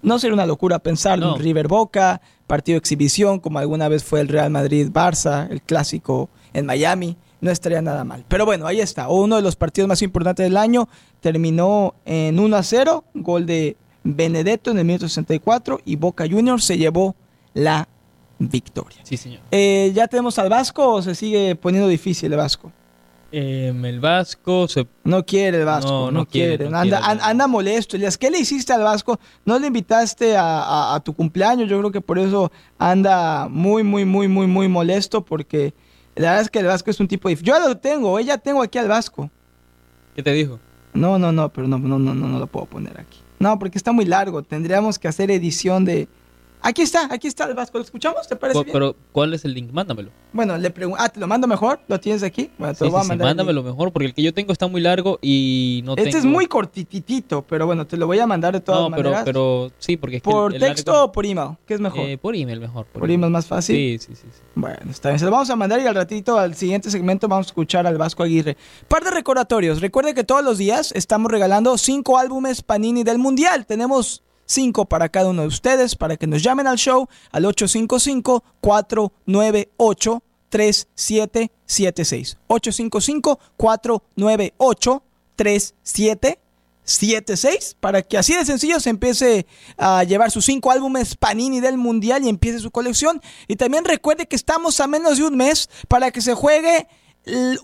No sería una locura pensarlo. No. Un River Boca, partido de exhibición, como alguna vez fue el Real Madrid-Barça, el clásico en Miami. No estaría nada mal. Pero bueno, ahí está. Uno de los partidos más importantes del año terminó en 1 a 0. Gol de Benedetto en el minuto 64. Y Boca Juniors se llevó la victoria. Sí, señor. Eh, ¿Ya tenemos al Vasco o se sigue poniendo difícil el Vasco? Em, el Vasco se No quiere el Vasco, No, no, no quiere, quiere. no anda, quiere. an- anda molesto. ¿qué le hiciste al Vasco? No le invitaste a, a- a tu cumpleaños. Yo creo que por eso anda muy, muy, muy, muy, muy molesto. Porque la verdad es que el Vasco es un tipo difícil. Yo lo tengo, ella tengo aquí al Vasco. ¿Qué te dijo? No, no, no, pero no, no, no, no, no lo puedo poner aquí. No, porque está muy largo. Tendríamos que hacer edición de. Aquí está, aquí está el Vasco. ¿Lo escuchamos? ¿Te parece Cu- bien? Pero, ¿cuál es el link? Mándamelo. Bueno, le pregunto. Ah, ¿te lo mando mejor? ¿Lo tienes aquí? Bueno, te Sí, lo voy a sí, mandar. mándamelo mejor, porque el que yo tengo está muy largo y no Este es muy cortititito, pero bueno, te lo voy a mandar de todas No, pero, maneras. pero sí, porque es que ¿Por el- el texto largo- o por email? ¿Qué es mejor? Eh, por email mejor. por email es más fácil. Sí, sí, sí. sí. Bueno, está bien. Se lo vamos a mandar y al ratito, al siguiente segmento, vamos a escuchar al Vasco Aguirre. Par de recordatorios. Recuerde que todos los días estamos regalando cinco álbumes Panini del Mundial. Tenemos cinco para cada uno de ustedes para que nos llamen al show al 855-498-3776. 855-498-3776 para que así de sencillo se empiece a llevar sus cinco álbumes Panini del Mundial y empiece su colección. Y también recuerde que estamos a menos de un mes para que se juegue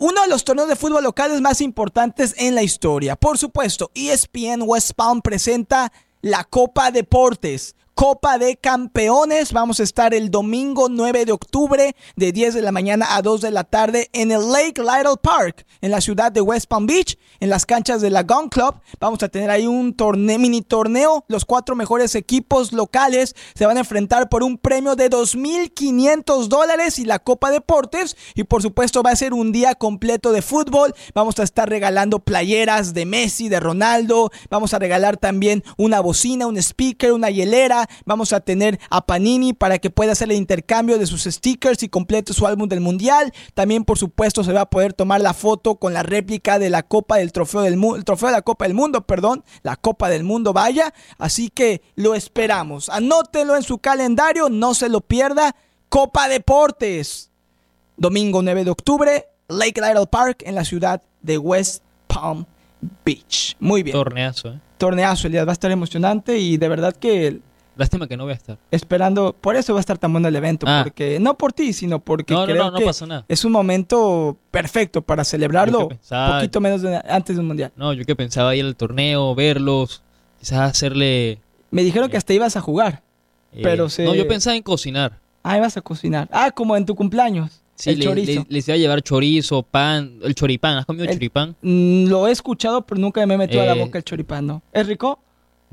uno de los torneos de fútbol locales más importantes en la historia. Por supuesto, ESPN West Palm presenta la Copa Deportes. Copa de Campeones. Vamos a estar el domingo 9 de octubre de 10 de la mañana a 2 de la tarde en el Lake Lytle Park, en la ciudad de West Palm Beach, en las canchas de la Gun Club. Vamos a tener ahí un mini torneo. Los cuatro mejores equipos locales se van a enfrentar por un premio de 2.500 dólares y la Copa Deportes. Y por supuesto va a ser un día completo de fútbol. Vamos a estar regalando playeras de Messi, de Ronaldo. Vamos a regalar también una bocina, un speaker, una hielera. Vamos a tener a Panini para que pueda hacer el intercambio de sus stickers y complete su álbum del mundial. También, por supuesto, se va a poder tomar la foto con la réplica de la Copa del Trofeo del Mundo, el Trofeo de la Copa del Mundo, perdón, la Copa del Mundo, vaya. Así que lo esperamos. Anótelo en su calendario, no se lo pierda. Copa Deportes. Domingo 9 de octubre, Lake Lytle Park en la ciudad de West Palm Beach. Muy bien. Torneazo, ¿eh? Torneazo, Elías, va a estar emocionante y de verdad que Lástima que no voy a estar. esperando, por eso va a estar tan bueno el evento, Ah. porque no por ti, sino porque No, no, creo no, no que pasa nada. es un momento perfecto para celebrarlo, pensaba- poquito menos de- antes del mundial. No, yo que pensaba ir al torneo, verlos, quizás hacerle... Me dijeron que hasta ibas a jugar. eh, Pero se- No, yo pensaba en cocinar. Ah, ibas a cocinar. Ah, como en tu cumpleaños. Sí, el le- chorizo. le- les iba a llevar chorizo, pan, el choripán. ¿Has comido El- choripán? Mm, lo he escuchado, pero nunca me he metido a la Eh, boca el choripán, ¿no? ¿Es rico?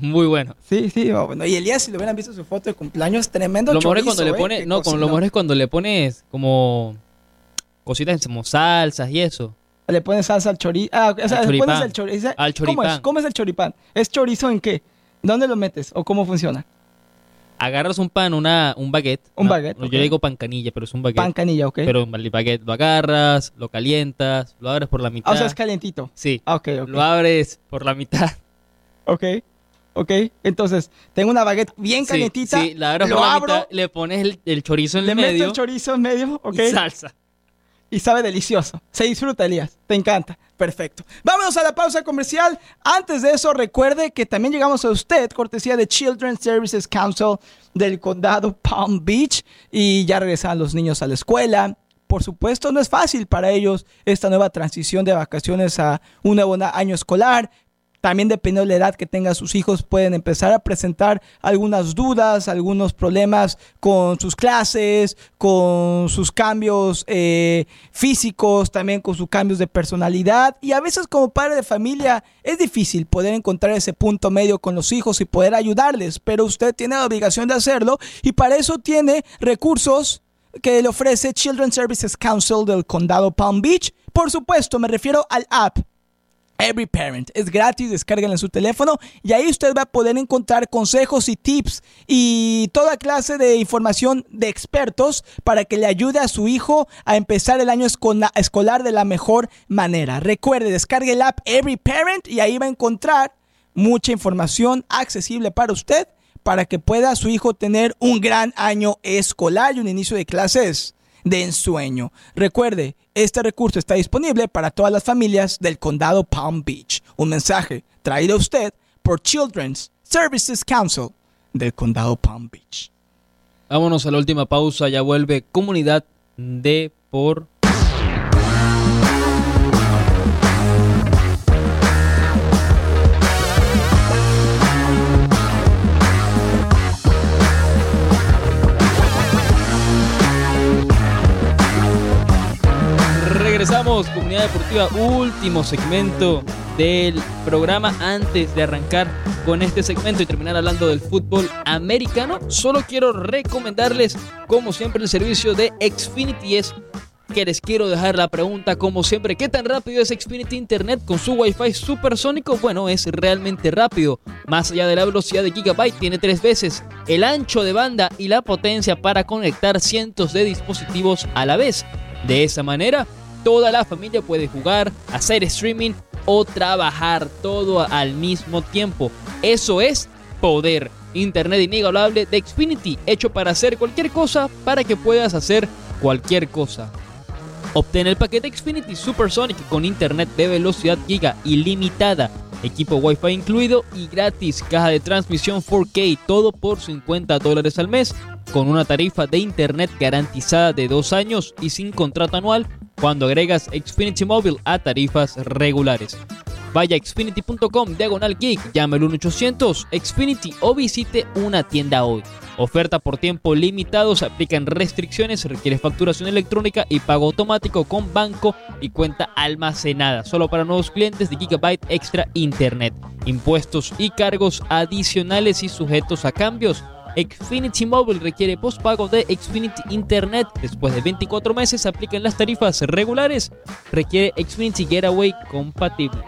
Muy bueno. Sí, sí, bueno. Y Elías, si lo hubieran visto su foto de cumpleaños, tremendo Lo mejor cuando le ¿eh? pone, que no, con lo mejor es cuando le pones como cositas como salsas y eso. Le pones salsa al chorizo. Ah, o sea, Al le pones choripán. el chorizo. Al ¿Cómo es? choripán. ¿Cómo es el choripán? ¿Es chorizo en qué? ¿Dónde lo metes? ¿O cómo funciona? Agarras un pan, una, un baguette. Un una- baguette, Yo digo pan canilla, pero es un baguette. Pan canilla, ¿ok? Pero el baguette lo agarras, lo calientas, lo abres por la mitad. Ah, o sea, es calientito. Sí. Ah, ok, ok. Lo abres por la mitad. Ok, ok. Entonces, tengo una baguette bien Sí. Sí, la lo abro, le pones el, el chorizo en le el meto medio el chorizo en medio, ok. y salsa. y sabe delicioso. Se disfruta, Elías. Te encanta. Perfecto. Vámonos a la pausa comercial. Antes de eso, recuerde que también llegamos a usted, cortesía de Children's Services Council del condado Palm Beach. Y ya regresan los niños a la escuela. Por supuesto, no es fácil para ellos esta nueva transición de vacaciones a un nuevo año escolar. También dependiendo de la edad que tengan sus hijos, pueden empezar a presentar algunas dudas, algunos problemas con sus clases, con sus cambios eh, físicos, también con sus cambios de personalidad. Y a veces como padre de familia es difícil poder encontrar ese punto medio con los hijos y poder ayudarles, pero usted tiene la obligación de hacerlo y para eso tiene recursos que le ofrece Children's Services Council del condado Palm Beach. Por supuesto, me refiero al app Every Parent. Es gratis, descárguenla en su teléfono y ahí usted va a poder encontrar consejos y tips y toda clase de información de expertos para que le ayude a su hijo a empezar el año escola- escolar de la mejor manera. Recuerde, descargue el app Every Parent y ahí va a encontrar mucha información accesible para usted para que pueda su hijo tener un gran año escolar y un inicio de clases de ensueño. Recuerde, este recurso está disponible para todas las familias del condado Palm Beach. Un mensaje traído a usted por Children's Services Council del condado Palm Beach. Vámonos a la última pausa, ya vuelve comunidad de por Regresamos, comunidad deportiva, último segmento del programa. Antes de arrancar con este segmento y terminar hablando del fútbol americano, solo quiero recomendarles, como siempre, el servicio de Xfinity. Es que les quiero dejar la pregunta, como siempre, ¿qué tan rápido es Xfinity Internet con su Wi-Fi supersónico? Bueno, es realmente rápido. Más allá de la velocidad de Gigabyte, tiene tres veces el ancho de banda y la potencia para conectar cientos de dispositivos a la vez. De esa manera, toda la familia puede jugar, hacer streaming o trabajar todo al mismo tiempo. Eso es poder. Internet inigualable de Xfinity, hecho para hacer cualquier cosa para que puedas hacer cualquier cosa. Obtén el paquete Xfinity Supersonic con internet de velocidad giga ilimitada, equipo Wi-Fi incluido y gratis, caja de transmisión 4K, todo por 50 dólares al mes, con una tarifa de internet garantizada de dos años y sin contrato anual cuando agregas Xfinity Mobile a tarifas regulares. Vaya a xfinity.com diagonal geek, llame al 1-800 Xfinity o visite una tienda hoy. Oferta por tiempo limitado, se aplican restricciones, requiere facturación electrónica y pago automático con banco y cuenta almacenada. Solo para nuevos clientes de Gigabyte Extra Internet. Impuestos y cargos adicionales y sujetos a cambios. Xfinity Mobile requiere postpago de Xfinity Internet. Después de 24 meses se aplican las tarifas regulares. Requiere Xfinity Getaway compatible.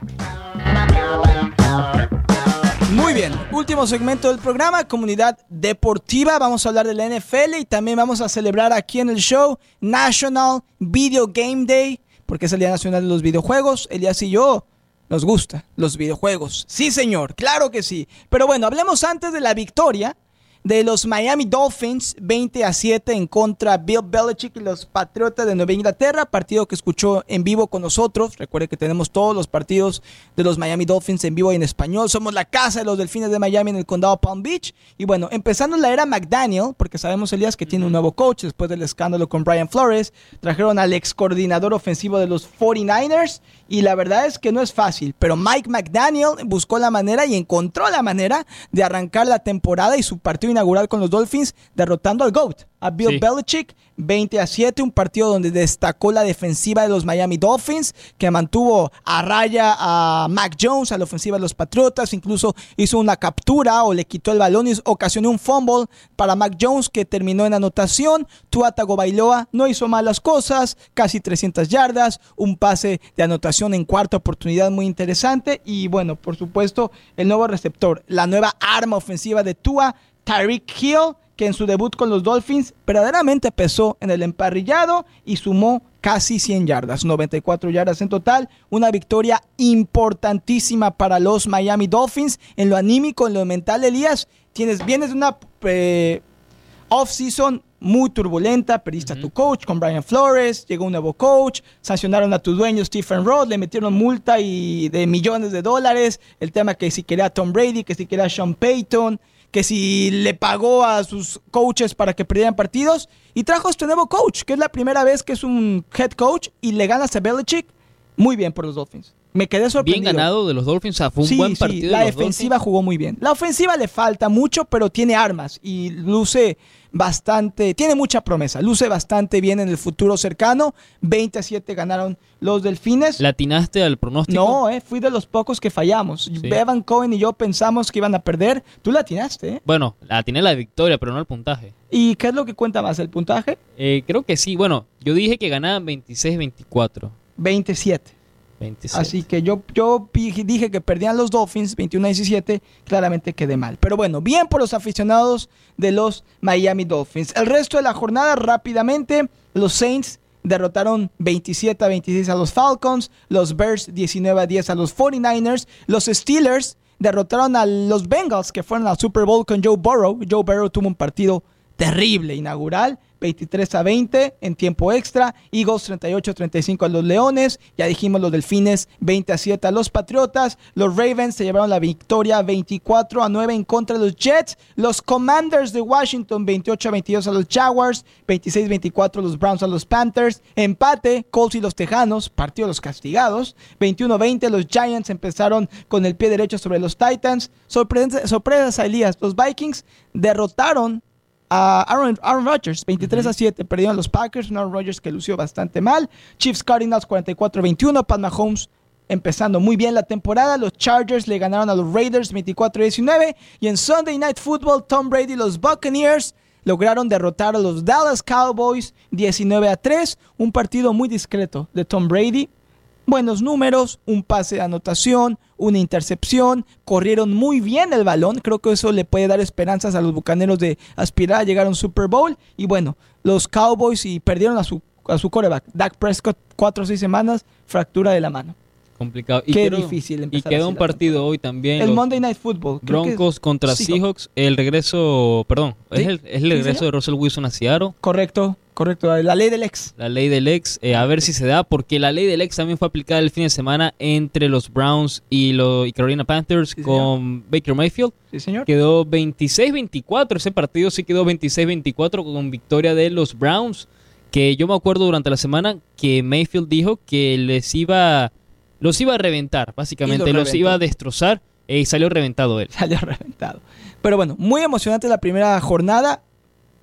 Muy bien, último segmento del programa, comunidad deportiva. Vamos a hablar de la NFL y también vamos a celebrar aquí en el show National Video Game Day, porque es el Día Nacional de los Videojuegos. Elías y yo nos gusta los videojuegos. Sí, señor, claro que sí. Pero bueno, hablemos antes de la victoria de los Miami Dolphins 20 a 7 en contra Bill Belichick y los Patriotas de Nueva Inglaterra, partido que escuchó en vivo con nosotros. Recuerde que tenemos todos los partidos de los Miami Dolphins en vivo y en español. Somos la casa de los Delfines de Miami en el condado Palm Beach. Y bueno, empezando la era McDaniel, porque sabemos Elías que tiene un nuevo coach después del escándalo con Brian Flores, trajeron al ex coordinador ofensivo de los 49ers y la verdad es que no es fácil, pero Mike McDaniel buscó la manera y encontró la manera de arrancar la temporada y su partido inaugural con los Dolphins, derrotando al GOAT, a Bill Sí. Belichick, 20 a 7, un partido donde destacó la defensiva de los Miami Dolphins, que mantuvo a raya a Mac Jones, a la ofensiva de los Patriotas, incluso hizo una captura o le quitó el balón y ocasionó un fumble para Mac Jones que terminó en anotación. Tua Tagovailoa no hizo malas cosas, casi 300 yardas, un pase de anotación en cuarta oportunidad muy interesante y bueno, por supuesto, el nuevo receptor, la nueva arma ofensiva de Tua, Tyreek Hill, que en su debut con los Dolphins verdaderamente pesó en el emparrillado y sumó casi 100 yardas, 94 yardas en total, una victoria importantísima para los Miami Dolphins. En lo anímico, en lo mental, Elías, tienes vienes de una eh, off-season muy turbulenta, perdiste a tu coach con Brian Flores, llegó un nuevo coach, sancionaron a tu dueño Stephen Roth, le metieron multa y de millones de dólares, el tema que si quería a Tom Brady, que si quería a Sean Payton, que si le pagó a sus coaches para que perdieran partidos y trajo a este nuevo coach, que es la primera vez que es un head coach y le ganas a Belichick, muy bien por los Dolphins. Me quedé Bien sorprendido. ganado de los Dolphins, o sea, fue un Sí, buen sí, partido. la de los defensiva Dolphins. jugó muy bien. La ofensiva le falta mucho, pero tiene armas y luce bastante, tiene mucha promesa, luce bastante bien en el futuro cercano. 20 a 7 ganaron los Delfines. ¿Le atinaste al pronóstico? No, eh, fui de los pocos que fallamos. Evan Cohen y yo pensamos que iban a perder. Tú la atinaste, ¿eh? Bueno, la atiné la victoria, pero no el puntaje. ¿Y qué es lo que cuenta más? ¿El puntaje? Eh, creo que sí. Bueno, yo dije que ganaban 26-24. 27. 27. Así que yo, yo dije que perdían los Dolphins 21 a 17, claramente quedé mal. Pero bueno, bien por los aficionados de los Miami Dolphins. El resto de la jornada rápidamente, los Saints derrotaron 27 a 26 a los Falcons, los Bears 19 a 10 a los 49ers, los Steelers derrotaron a los Bengals que fueron al Super Bowl con Joe Burrow. Joe Burrow tuvo un partido terrible inaugural, 23 a 20 en tiempo extra, Eagles 38 a 35 a los Leones, ya dijimos los Delfines 20 a 7 a los Patriotas, los Ravens se llevaron la victoria 24 a 9 en contra de los Jets, los Commanders de Washington 28 a 22 a los Jaguars, 26 a 24 los Browns a los Panthers, empate Colts y los Tejanos, partido de los castigados, 21 a 20 los Giants empezaron con el pie derecho sobre los Titans, sorpresa, sorpresas Elías, los Vikings derrotaron a Aaron, Aaron Rodgers, 23 a 7, perdieron los Packers, un Aaron Rodgers que lució bastante mal. Chiefs Cardinals 44 a 21, Pat Mahomes empezando muy bien la temporada. Los Chargers le ganaron a los Raiders 24 a 19. Y en Sunday Night Football, Tom Brady y los Buccaneers lograron derrotar a los Dallas Cowboys 19 a 3. Un partido muy discreto de Tom Brady. Buenos números, un pase de anotación, una intercepción, corrieron muy bien el balón, creo que eso le puede dar esperanzas a los bucaneros de aspirar a llegar a un Super Bowl. Y bueno, los Cowboys y perdieron a su, a su coreback, Dak Prescott, cuatro o seis semanas, fractura de la mano. Complicado. Qué quiero- difícil Y empezar quedó así un partido hoy también. El Monday Night Football. Broncos contra Seahawks. Seahawks. El regreso, perdón, Sí. es el, es el regreso señor. de Russell Wilson a Seattle. Correcto, correcto, la ley del ex. La ley del ex, eh, a ver si se da, porque la ley del ex también fue aplicada el fin de semana entre los Browns y, los y Carolina Panthers Sí, señor. con Baker Mayfield. Sí, señor. Quedó 26-24, ese partido sí quedó 26-24 con victoria de los Browns, que yo me acuerdo durante la semana que Mayfield dijo que les iba, los iba a reventar, básicamente, los iba a destrozar eh, y salió reventado él. salió reventado. Pero bueno, muy emocionante la primera jornada.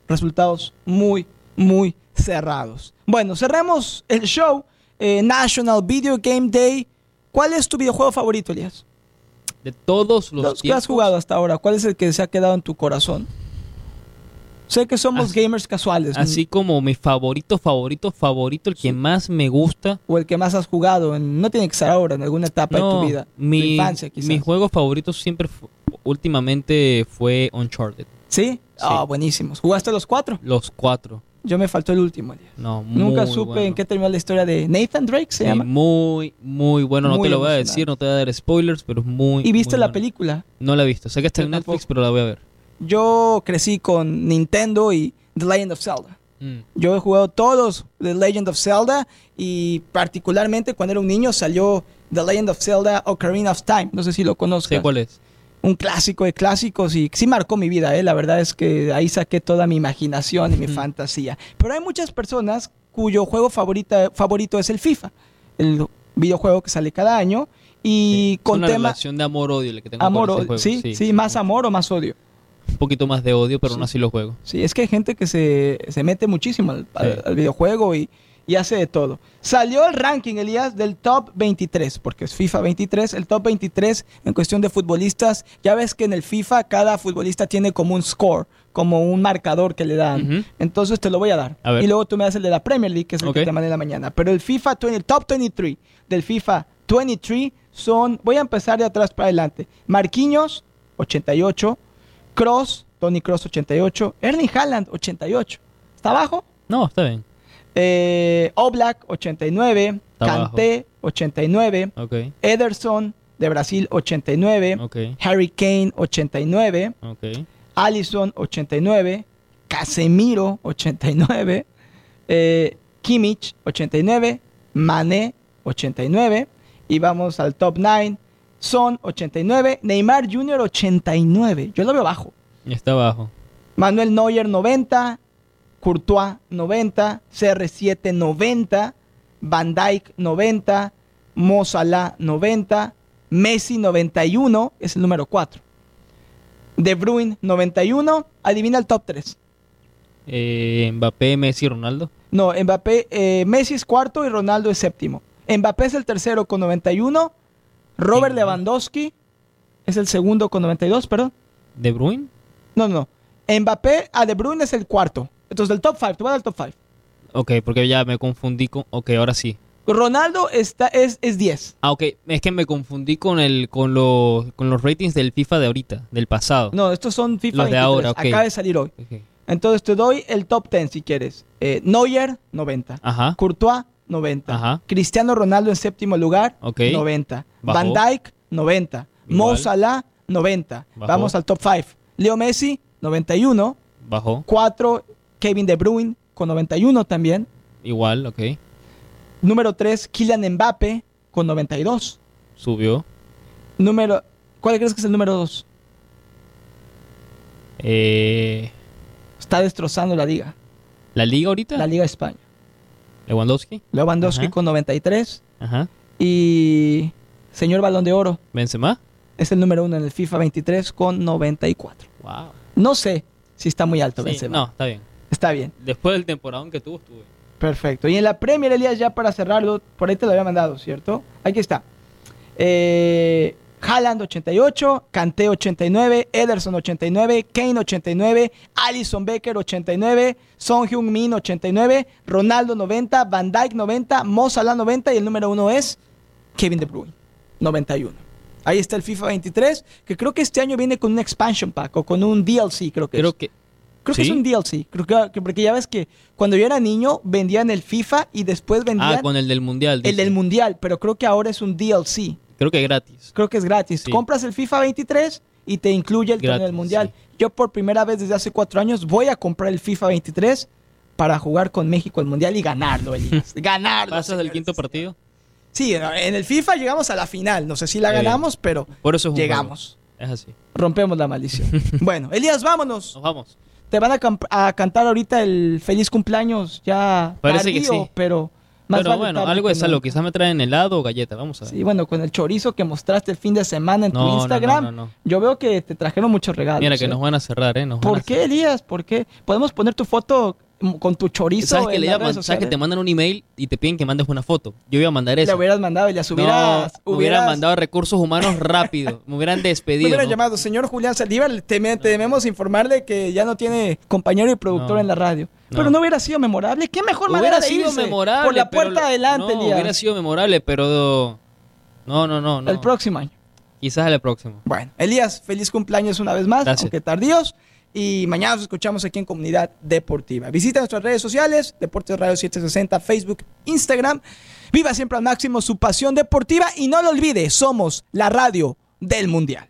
Resultados muy, muy cerrados. Bueno, cerremos el show. eh, National Video Game Day. ¿Cuál es tu videojuego favorito, Elías? De todos los, Los que has jugado hasta ahora, ¿cuál es el que se ha quedado en tu corazón? Sé que somos Así- gamers casuales. Así como mi favorito, favorito, favorito, el que más me gusta. O el que más has jugado. en- no tiene que ser ahora, en alguna etapa de tu vida. mi, tu infancia, quizás. mi juego favorito siempre últimamente fue Uncharted. ¿Sí? Ah, buenísimos. ¿Jugaste los cuatro? Los cuatro. Yo me faltó el último. No, Nunca supe bueno. en qué terminó la historia de Nathan Drake, se Sí, llama. muy, muy bueno. No Muy te lo voy a decir, no te voy a dar spoilers, pero es muy. ¿Y viste muy la bueno. película? No la he visto. Sé que está Yo en Netflix, tampoco. pero la voy a ver. Yo crecí con Nintendo y The Legend of Zelda. Mm. Yo he jugado todos The Legend of Zelda y particularmente cuando era un niño salió The Legend of Zelda Ocarina of Time. No sé si lo conozcas. Sé cuál es. Un clásico de clásicos y sí marcó mi vida, ¿eh? La verdad es que ahí saqué toda mi imaginación y mi fantasía. Pero hay muchas personas cuyo juego favorita, favorito es el FIFA, el videojuego que sale cada año y Es con una tema relación de amor-odio la que tengo amor, ese juego, ¿Sí? ¿Sí? más amor o más odio. Poquito más de odio, pero aún así lo juego. Sí, es que hay gente que se, se mete muchísimo al, al- Sí. al videojuego y, y hace de todo. Salió el ranking, Elías, del top 23, porque es FIFA 23, el top 23 en cuestión de futbolistas. Ya ves que en el FIFA cada futbolista tiene como un score, como un marcador que le dan. Entonces te lo voy a dar. A. Y luego tú me das el de la Premier League, que es el que Ok. te mandé en la mañana. Pero el FIFA 20, el top 23 del FIFA 23 son, voy a empezar de atrás para adelante. Marquinhos, 88. Cross, Tony Cross, 88. Erling Haaland, 88. ¿Está abajo? No, está bien. Eh, Oblak, 89. Está Kanté, 89. Ok, Ederson, de Brasil, 89. ok, Harry Kane, 89. ok. Allison 89, Casemiro 89, eh, Kimmich 89, Mané 89 y vamos al top 9, Son 89, Neymar Jr. 89, yo lo veo bajo. Está abajo. Manuel Neuer 90, Courtois 90, CR7 90, Van Dijk 90, Mo Salah 90, Messi 91, es el número 4. De Bruyne 91, adivina el top 3. Eh, Mbappé, Messi, Ronaldo. No, Mbappé, eh, Messi es cuarto y Ronaldo es séptimo. Mbappé es el tercero con 91, Robert Sí. Lewandowski es el segundo con 92, perdón. ¿De Bruyne? No, no, no. Mbappé a De Bruyne es el cuarto. Entonces del top 5, te voy a dar el top 5. Ok, porque ya me confundí con... Ok, ahora sí. Ronaldo está, es, es 10. Ah, ok. Es que me confundí con el con, lo- con los ratings del FIFA de ahorita, del pasado. No, estos son FIFA Los de 23. ahora, ok. Acaba de salir hoy. Entonces te doy el top 10 si quieres. Eh, Neuer, 90. Ajá. Courtois, 90. Ajá. Cristiano Ronaldo en séptimo lugar, Ok. 90. Bajó. Van Dijk, 90. Mo. Salah, 90. Bajó. Vamos al top 5. Leo Messi, 91. Bajó. 4, Kevin De Bruyne, con 91 también. Igual, ok. Número 3, Kylian Mbappe, con 92. Subió. Número, ¿Cuál crees que es el número 2? Eh, Está destrozando la liga. ¿La Liga ahorita? La Liga de España. Lewandowski. Lewandowski Ajá. con 93. Ajá. Y señor Balón de Oro Benzema. es el número uno en el FIFA 23 con 94. Wow. No sé si está muy alto Sí, Benzema. no, está bien. Está bien. Después del temporadón que tuvo, estuve. Perfecto. Y en la Premier, Elías, ya para cerrarlo, por ahí te lo había mandado, ¿cierto? Aquí está. Eh, Haaland 88, Kanté 89, Ederson 89, Kane 89, Alison Becker 89, Son Heung-min 89, Ronaldo 90, Van Dijk 90, Mo Salah 90 y el número uno es Kevin De Bruyne 91. Ahí está el FIFA 23, que creo que este año viene con un expansion pack o con un DLC, creo que Creo es. que. Creo que es un DLC. Creo que, que- porque ya ves que cuando yo era niño vendían el FIFA y después vendían Ah, con el del Mundial. el del Mundial, pero creo que ahora es un DLC. Creo que gratis. Creo que es gratis. Sí. Compras el FIFA 23 y te incluye el torneo del Mundial. sí. Yo por primera vez desde hace cuatro años voy a comprar el FIFA 23 para jugar con México el Mundial y ganarlo, Elías. ganarlo. ¿Pasas del quinto partido? Sí, en el FIFA llegamos a la final. No sé si la ganamos, pero Por eso es llegamos. Es así. Rompemos la maldición. bueno, Elías, vámonos. Nos vamos. Te van a, cantar ahorita el feliz cumpleaños ya Parece que sí. pero más Pero vale bueno, algo salud. nunca. Quizás me traen helado o galleta. Vamos a ver. Sí, bueno, con el chorizo que mostraste el fin de semana en No, tu no, Instagram, no, no, no. yo veo que te trajeron muchos regalos. Mira que ¿eh? nos van a cerrar, ¿eh? Nos ¿Por qué, Elías? ¿Por qué? Podemos poner tu foto con tu chorizo ¿Sabes que le las llaman? ¿Sabes que te mandan un email y te piden que mandes una foto? Yo iba a mandar eso. Le hubieras mandado y le no, hubieras... me hubieran mandado recursos humanos rápido. me hubieran Me despedido. hubieran ¿no? llamado, señor Julián Saldívar, teme- tememos informarle que ya no tiene compañero y productor No. en la radio. No. Pero no hubiera sido memorable. ¿Qué mejor Hubiera manera de sido irse? memorable. Por la puerta adelante, no, hubiera sido memorable, pero. No, no, no. no. El próximo año. Quizás el próximo. Bueno, Elías, feliz cumpleaños una vez más, Gracias. aunque tardíos. Y mañana nos escuchamos aquí en Comunidad Deportiva. Visita nuestras redes sociales, Deportes Radio 760, Facebook, Instagram. Viva siempre al máximo su pasión deportiva y no lo olvide, somos la radio del Mundial.